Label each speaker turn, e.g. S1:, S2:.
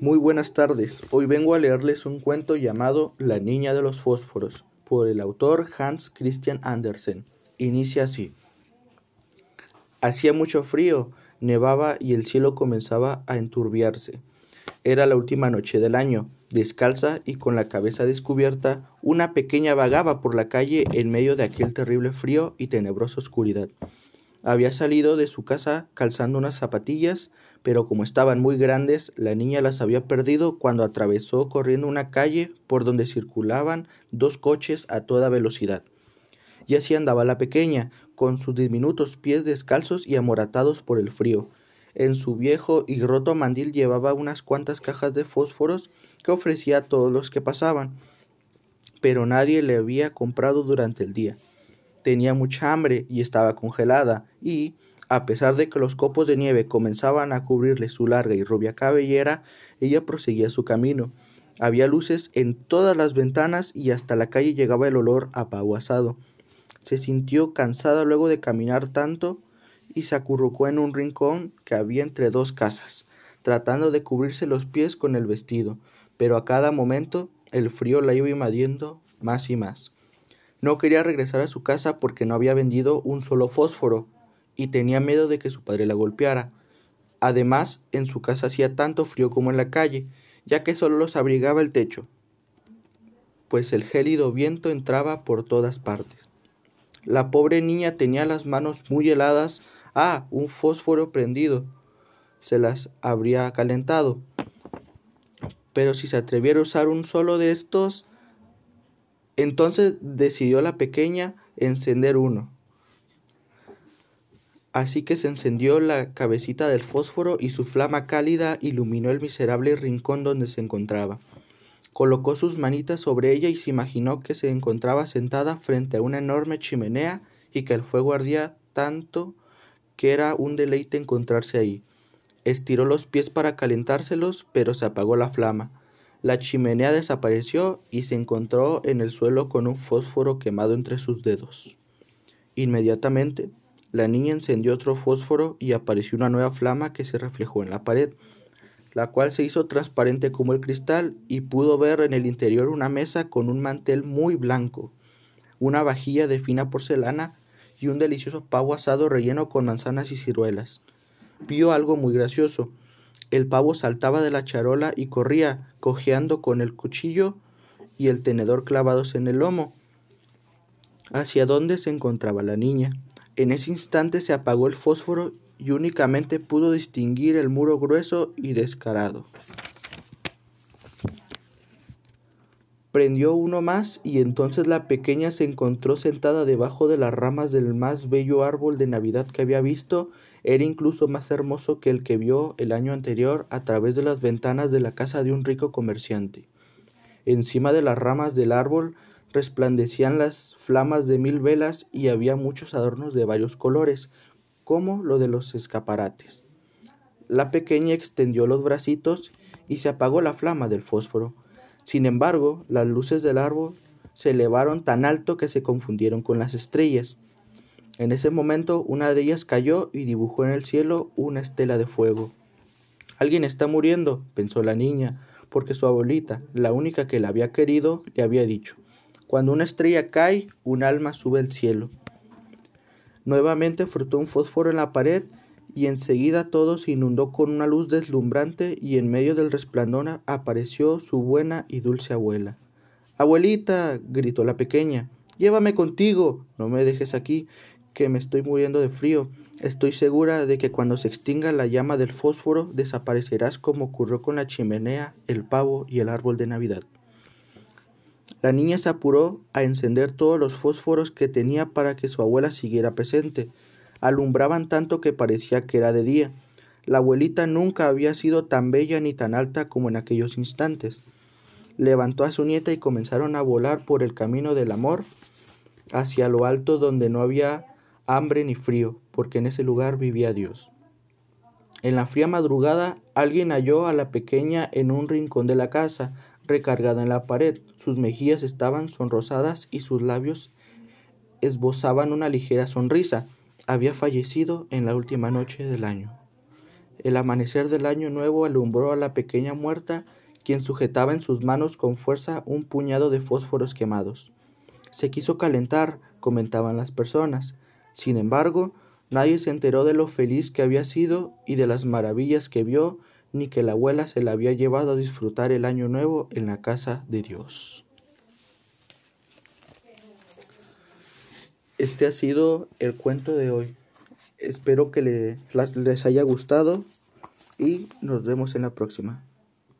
S1: Muy buenas tardes. Hoy vengo a leerles un cuento llamado La niña de los fósforos, por el autor Hans Christian Andersen. Inicia así. Hacía mucho frío, nevaba y el cielo comenzaba a enturbiarse. Era la última noche del año. Descalza y con la cabeza descubierta, una pequeña vagaba por la calle en medio de aquel terrible frío y tenebrosa oscuridad. Había salido de su casa calzando unas zapatillas, pero como estaban muy grandes, la niña las había perdido cuando atravesó corriendo una calle por donde circulaban dos coches a toda velocidad. Y así andaba la pequeña, con sus diminutos pies descalzos y amoratados por el frío. En su viejo y roto mandil llevaba unas cuantas cajas de fósforos que ofrecía a todos los que pasaban, pero nadie le había comprado durante el día tenía mucha hambre y estaba congelada, y, a pesar de que los copos de nieve comenzaban a cubrirle su larga y rubia cabellera, ella proseguía su camino. Había luces en todas las ventanas y hasta la calle llegaba el olor a. Se sintió cansada luego de caminar tanto y se acurrucó en un rincón que había entre dos casas, tratando de cubrirse los pies con el vestido, pero a cada momento el frío la iba invadiendo más y más. No quería regresar a su casa porque no había vendido un solo fósforo y tenía miedo de que su padre la golpeara. Además, en su casa hacía tanto frío como en la calle, ya que solo los abrigaba el techo, pues el gélido viento entraba por todas partes. La pobre niña tenía las manos muy heladas. Ah, un fósforo prendido. Se las habría calentado. Pero si se atreviera a usar un solo de estos, entonces decidió la pequeña encender uno. Así que se encendió la cabecita del fósforo y su flama cálida iluminó el miserable rincón donde se encontraba. Colocó sus manitas sobre ella y se imaginó que se encontraba sentada frente a una enorme chimenea y que el fuego ardía tanto que era un deleite encontrarse ahí. Estiró los pies para calentárselos, pero se apagó la flama. La chimenea desapareció y se encontró en el suelo con un fósforo quemado entre sus dedos. Inmediatamente, la niña encendió otro fósforo y apareció una nueva flama que se reflejó en la pared, la cual se hizo transparente como el cristal y pudo ver en el interior una mesa con un mantel muy blanco, una vajilla de fina porcelana y un delicioso pavo asado relleno con manzanas y ciruelas. Vio algo muy gracioso el pavo saltaba de la charola y corría, cojeando con el cuchillo y el tenedor clavados en el lomo, hacia donde se encontraba la niña. En ese instante se apagó el fósforo y únicamente pudo distinguir el muro grueso y descarado. Prendió uno más y entonces la pequeña se encontró sentada debajo de las ramas del más bello árbol de Navidad que había visto era incluso más hermoso que el que vio el año anterior a través de las ventanas de la casa de un rico comerciante. Encima de las ramas del árbol resplandecían las flamas de mil velas y había muchos adornos de varios colores, como lo de los escaparates. La pequeña extendió los bracitos y se apagó la flama del fósforo. Sin embargo, las luces del árbol se elevaron tan alto que se confundieron con las estrellas. En ese momento una de ellas cayó y dibujó en el cielo una estela de fuego. Alguien está muriendo, pensó la niña, porque su abuelita, la única que la había querido, le había dicho Cuando una estrella cae, un alma sube al cielo. Nuevamente frotó un fósforo en la pared y enseguida todo se inundó con una luz deslumbrante y en medio del resplandor apareció su buena y dulce abuela. Abuelita, gritó la pequeña, llévame contigo, no me dejes aquí, que me estoy muriendo de frío. Estoy segura de que cuando se extinga la llama del fósforo desaparecerás como ocurrió con la chimenea, el pavo y el árbol de Navidad. La niña se apuró a encender todos los fósforos que tenía para que su abuela siguiera presente. Alumbraban tanto que parecía que era de día. La abuelita nunca había sido tan bella ni tan alta como en aquellos instantes. Levantó a su nieta y comenzaron a volar por el camino del amor hacia lo alto donde no había hambre ni frío, porque en ese lugar vivía Dios. En la fría madrugada alguien halló a la pequeña en un rincón de la casa, recargada en la pared. Sus mejillas estaban sonrosadas y sus labios esbozaban una ligera sonrisa. Había fallecido en la última noche del año. El amanecer del año nuevo alumbró a la pequeña muerta, quien sujetaba en sus manos con fuerza un puñado de fósforos quemados. Se quiso calentar, comentaban las personas. Sin embargo, nadie se enteró de lo feliz que había sido y de las maravillas que vio, ni que la abuela se la había llevado a disfrutar el año nuevo en la casa de Dios. Este ha sido el cuento de hoy. Espero que les haya gustado y nos vemos en la próxima.